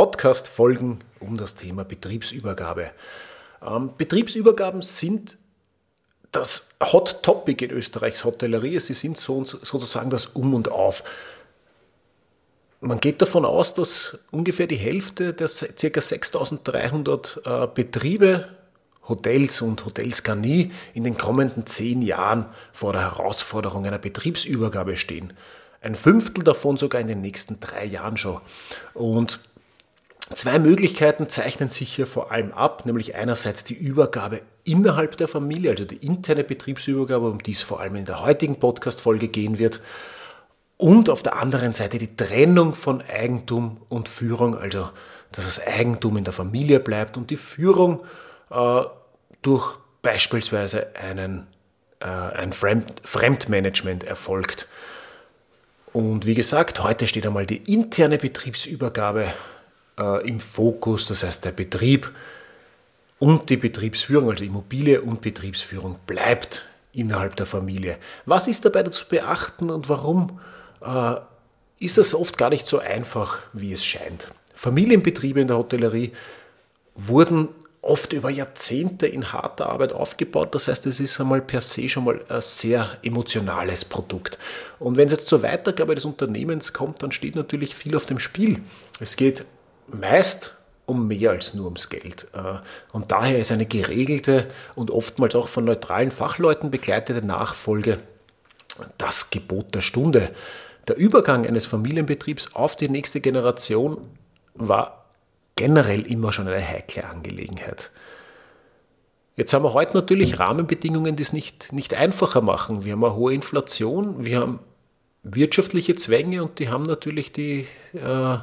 Podcast-Folgen um das Thema Betriebsübergabe. Ähm, Betriebsübergaben sind das Hot Topic in Österreichs Hotellerie. Sie sind so, sozusagen das Um und Auf. Man geht davon aus, dass ungefähr die Hälfte der ca. 6300 äh, Betriebe, Hotels und Hotels gar nie in den kommenden zehn Jahren vor der Herausforderung einer Betriebsübergabe stehen. Ein Fünftel davon sogar in den nächsten drei Jahren schon. Und zwei Möglichkeiten zeichnen sich hier vor allem ab, nämlich einerseits die Übergabe innerhalb der Familie, also die interne Betriebsübergabe, um die es vor allem in der heutigen Podcast-Folge gehen wird, und auf der anderen Seite die Trennung von Eigentum und Führung, also dass das Eigentum in der Familie bleibt und die Führung äh, durch beispielsweise einen, äh, ein Fremd, Fremdmanagement erfolgt. Und wie gesagt, heute steht einmal die interne Betriebsübergabe äh, im Fokus, das heißt der Betrieb und die Betriebsführung, also Immobilie und Betriebsführung bleibt innerhalb der Familie. Was ist dabei zu beachten und warum äh, ist das oft gar nicht so einfach, wie es scheint. Familienbetriebe in der Hotellerie wurden oft über Jahrzehnte in harter Arbeit aufgebaut. Das heißt, es ist einmal per se schon mal ein sehr emotionales Produkt. Und wenn es jetzt zur Weitergabe des Unternehmens kommt, dann steht natürlich viel auf dem Spiel. Es geht meist um mehr als nur ums Geld. Äh, und daher ist eine geregelte und oftmals auch von neutralen Fachleuten begleitete Nachfolge das Gebot der Stunde. Der Übergang eines Familienbetriebs auf die nächste Generation war generell immer schon eine heikle Angelegenheit. Jetzt haben wir heute natürlich Rahmenbedingungen, die es nicht, nicht einfacher machen. Wir haben eine hohe Inflation, wir haben wirtschaftliche Zwänge und die haben natürlich die, äh,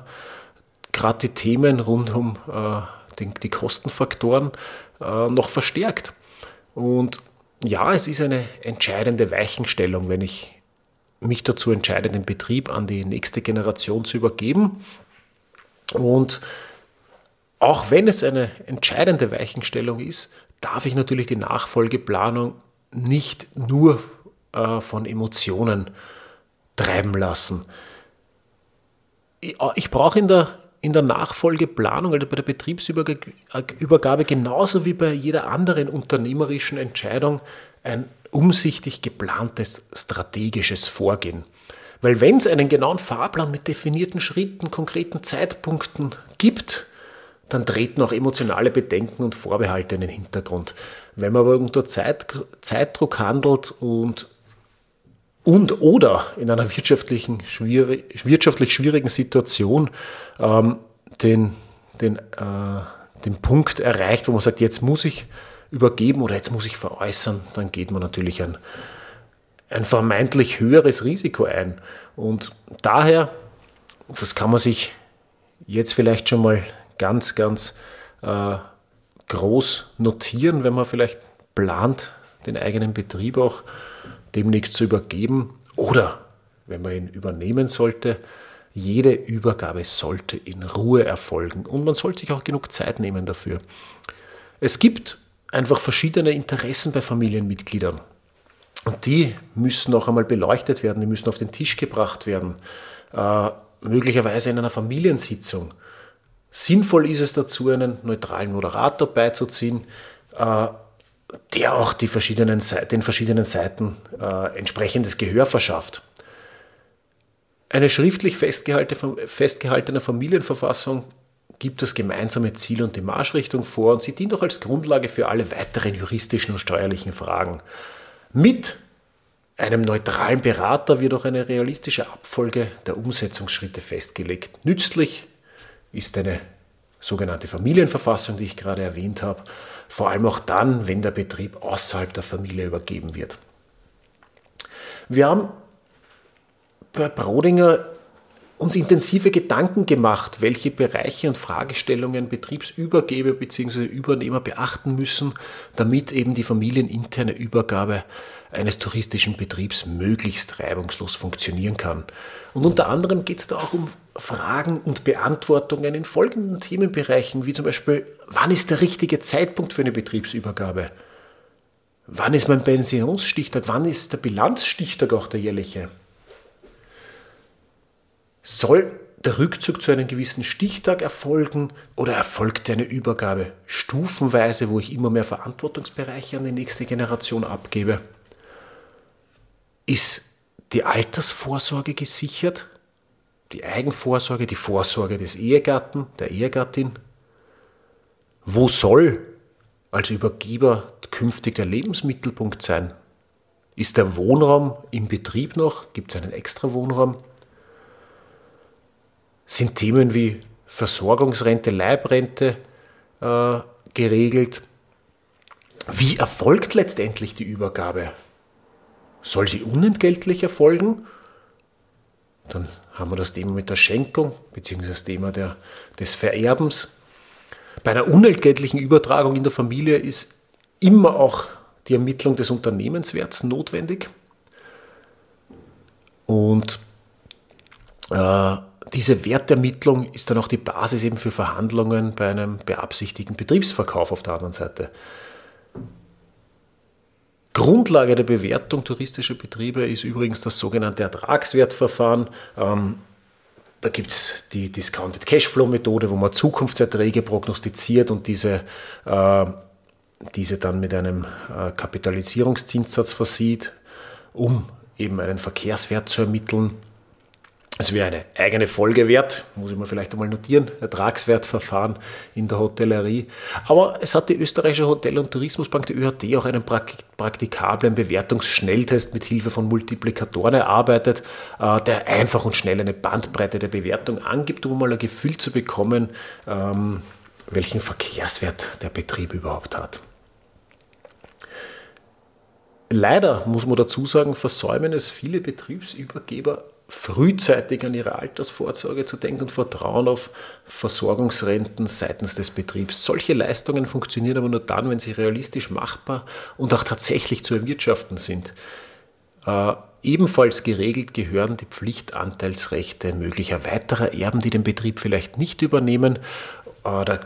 gerade die Themen rund um äh, die, die, Kostenfaktoren äh, noch verstärkt. Und ja, es ist eine entscheidende Weichenstellung, wenn ich mich dazu entscheide, den Betrieb an die nächste Generation zu übergeben. Und auch wenn es eine entscheidende Weichenstellung ist, darf ich natürlich die Nachfolgeplanung nicht nur äh, von Emotionen treiben lassen. Ich, äh, ich brauche in der, in der Nachfolgeplanung, also bei der Betriebsübergabe genauso wie bei jeder anderen unternehmerischen Entscheidung ein umsichtig geplantes strategisches Vorgehen. Weil wenn es einen genauen Fahrplan mit definierten Schritten, konkreten Zeitpunkten gibt, dann treten auch emotionale Bedenken und Vorbehalte in den Hintergrund. Wenn man aber unter Zeit, Zeitdruck handelt und und oder in einer wirtschaftlichen, schwierig, wirtschaftlich schwierigen Situation ähm, den, den, äh, den Punkt erreicht, wo man sagt, jetzt muss ich übergeben oder jetzt muss ich veräußern, dann geht man natürlich ein, ein vermeintlich höheres Risiko ein. Und daher, das kann man sich jetzt vielleicht schon mal ganz, ganz äh, groß notieren, wenn man vielleicht plant, den eigenen Betrieb auch demnächst zu übergeben oder wenn man ihn übernehmen sollte. Jede Übergabe sollte in Ruhe erfolgen und man sollte sich auch genug Zeit nehmen dafür. Es gibt einfach verschiedene Interessen bei Familienmitgliedern. Und die müssen noch einmal beleuchtet werden, die müssen auf den Tisch gebracht werden, äh, möglicherweise in einer Familiensitzung. Sinnvoll ist es dazu, einen neutralen Moderator beizuziehen, äh, der auch die verschiedenen, den verschiedenen Seiten äh, entsprechendes Gehör verschafft. Eine schriftlich festgehaltene Familienverfassung gibt das gemeinsame Ziel und die Marschrichtung vor und sie dient auch als Grundlage für alle weiteren juristischen und steuerlichen Fragen. Mit einem neutralen Berater wird auch eine realistische Abfolge der Umsetzungsschritte festgelegt. Nützlich ist eine sogenannte Familienverfassung, die ich gerade erwähnt habe, vor allem auch dann, wenn der Betrieb außerhalb der Familie übergeben wird. Wir haben bei Brodinger uns intensive Gedanken gemacht, welche Bereiche und Fragestellungen Betriebsübergeber bzw. Übernehmer beachten müssen, damit eben die familieninterne Übergabe eines touristischen Betriebs möglichst reibungslos funktionieren kann. Und unter anderem geht es da auch um Fragen und Beantwortungen in folgenden Themenbereichen, wie zum Beispiel, wann ist der richtige Zeitpunkt für eine Betriebsübergabe? Wann ist mein Pensionsstichtag? Wann ist der Bilanzstichtag auch der jährliche? Soll der Rückzug zu einem gewissen Stichtag erfolgen oder erfolgt eine Übergabe stufenweise, wo ich immer mehr Verantwortungsbereiche an die nächste Generation abgebe? Ist die Altersvorsorge gesichert? Die Eigenvorsorge, die Vorsorge des Ehegatten, der Ehegattin? Wo soll als Übergeber künftig der Lebensmittelpunkt sein? Ist der Wohnraum im Betrieb noch? Gibt es einen extra Wohnraum? Sind Themen wie Versorgungsrente, Leibrente äh, geregelt. Wie erfolgt letztendlich die Übergabe? Soll sie unentgeltlich erfolgen? Dann haben wir das Thema mit der Schenkung bzw. das Thema der, des Vererbens. Bei einer unentgeltlichen Übertragung in der Familie ist immer auch die Ermittlung des Unternehmenswerts notwendig. Und äh, diese Wertermittlung ist dann auch die Basis eben für Verhandlungen bei einem beabsichtigten Betriebsverkauf auf der anderen Seite. Grundlage der Bewertung touristischer Betriebe ist übrigens das sogenannte Ertragswertverfahren. Ähm, da gibt es die Discounted Cashflow-Methode, wo man Zukunftserträge prognostiziert und diese, äh, diese dann mit einem äh, Kapitalisierungszinssatz versieht, um eben einen Verkehrswert zu ermitteln. Es wäre eine eigene Folge wert, muss ich mir vielleicht einmal notieren, Ertragswertverfahren in der Hotellerie. Aber es hat die österreichische Hotel- und Tourismusbank, die ÖHT, auch einen praktikablen Bewertungsschnelltest mit Hilfe von Multiplikatoren erarbeitet, äh, der einfach und schnell eine Bandbreite der Bewertung angibt, um mal ein Gefühl zu bekommen, ähm, welchen Verkehrswert der Betrieb überhaupt hat. Leider muss man dazu sagen, versäumen es viele Betriebsübergeber frühzeitig an ihre Altersvorsorge zu denken und vertrauen auf Versorgungsrenten seitens des Betriebs. Solche Leistungen funktionieren aber nur dann, wenn sie realistisch machbar und auch tatsächlich zu erwirtschaften sind. Äh, ebenfalls geregelt gehören die Pflichtanteilsrechte möglicher weiterer Erben, die den Betrieb vielleicht nicht übernehmen. Äh, da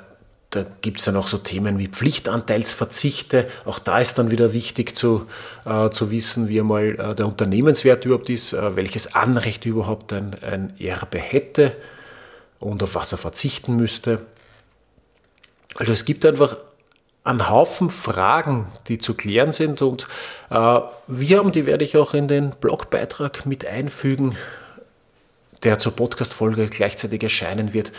da gibt es dann auch so Themen wie Pflichtanteilsverzichte. Auch da ist dann wieder wichtig zu, äh, zu wissen, wie einmal äh, der Unternehmenswert überhaupt ist, äh, welches Anrecht überhaupt ein, ein Erbe hätte und auf was er verzichten müsste. Also es gibt einfach einen Haufen Fragen, die zu klären sind und äh, wir haben, die werde ich auch in den Blogbeitrag mit einfügen, der zur Podcast-Folge gleichzeitig erscheinen wird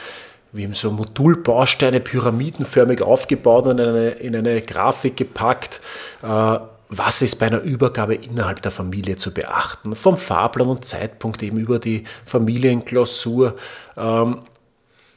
wie eben so Modulbausteine pyramidenförmig aufgebaut und in eine, in eine Grafik gepackt. Äh, was ist bei einer Übergabe innerhalb der Familie zu beachten? Vom Fahrplan und Zeitpunkt eben über die Familienklausur, ähm,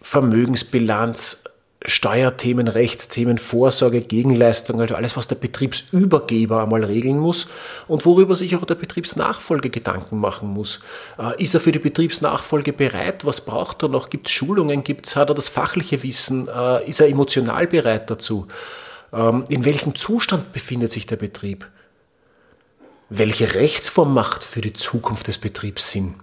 Vermögensbilanz, Steuerthemen, Rechtsthemen, Vorsorge, Gegenleistung, also alles, was der Betriebsübergeber einmal regeln muss und worüber sich auch der Betriebsnachfolge Gedanken machen muss. Äh, ist er für die Betriebsnachfolge bereit? Was braucht er noch? Gibt es Schulungen? Gibt's, hat er das fachliche Wissen? Äh, ist er emotional bereit dazu? Ähm, in welchem Zustand befindet sich der Betrieb? Welche Rechtsform macht für die Zukunft des Betriebs Sinn?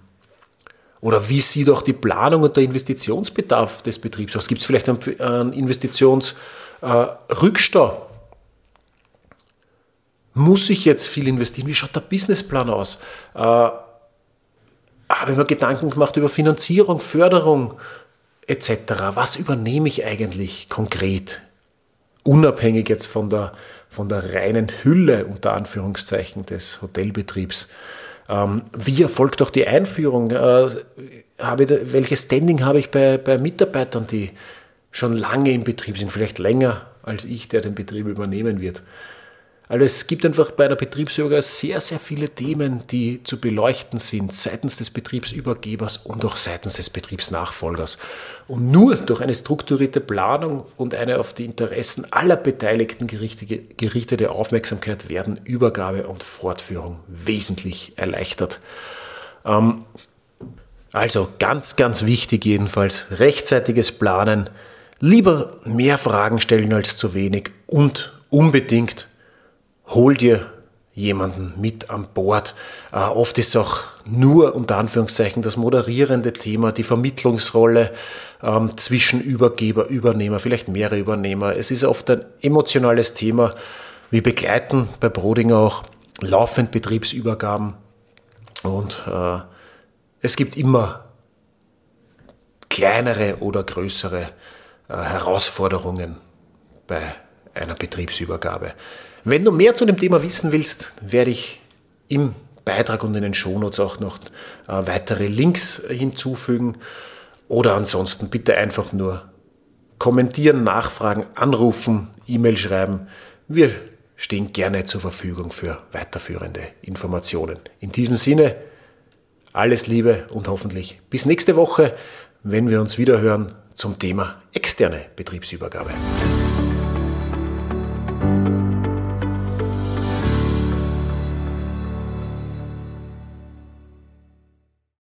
Oder wie sieht auch die Planung und der Investitionsbedarf des Betriebs aus? Gibt es vielleicht einen Investitionsrückstau? Äh, Muss ich jetzt viel investieren? Wie schaut der Businessplan aus? Äh, habe ich mir Gedanken gemacht über Finanzierung, Förderung etc. Was übernehme ich eigentlich konkret? Unabhängig jetzt von der, von der reinen Hülle unter Anführungszeichen des Hotelbetriebs. Ähm, wie erfolgt auch die Einführung? Äh, habe ich, welches Standing habe ich bei, bei Mitarbeitern, die schon lange im Betrieb sind, vielleicht länger als ich, der den Betrieb übernehmen wird? Also es gibt einfach bei der Betriebsyoga sehr, sehr viele Themen, die zu beleuchten sind, seitens des Betriebsübergebers und auch seitens des Betriebsnachfolgers. Und nur durch eine strukturierte Planung und eine auf die Interessen aller Beteiligten gerichtete Aufmerksamkeit werden Übergabe und Fortführung wesentlich erleichtert. Ähm, Also ganz, ganz wichtig jedenfalls, rechtzeitiges Planen, lieber mehr Fragen stellen als zu wenig und unbedingt hol dir jemanden mit an Bord. Äh, oft ist auch nur unter Anführungszeichen das moderierende Thema, die Vermittlungsrolle ähm, zwischen Übergeber, Übernehmer, vielleicht mehrere Übernehmer. Es ist oft ein emotionales Thema. Wir begleiten bei Broding auch laufend Betriebsübergaben und äh, es gibt immer kleinere oder größere äh, Herausforderungen bei einer Betriebsübergabe. Wenn du mehr zu dem Thema wissen willst, werde ich im Beitrag und in den Shownotes auch noch äh, weitere Links hinzufügen. Oder ansonsten bitte einfach nur kommentieren, nachfragen, anrufen, E-Mail schreiben. Wir stehen gerne zur Verfügung für weiterführende Informationen. In diesem Sinne, alles Liebe und hoffentlich bis nächste Woche, wenn wir uns wieder hören zum Thema externe Betriebsübergabe.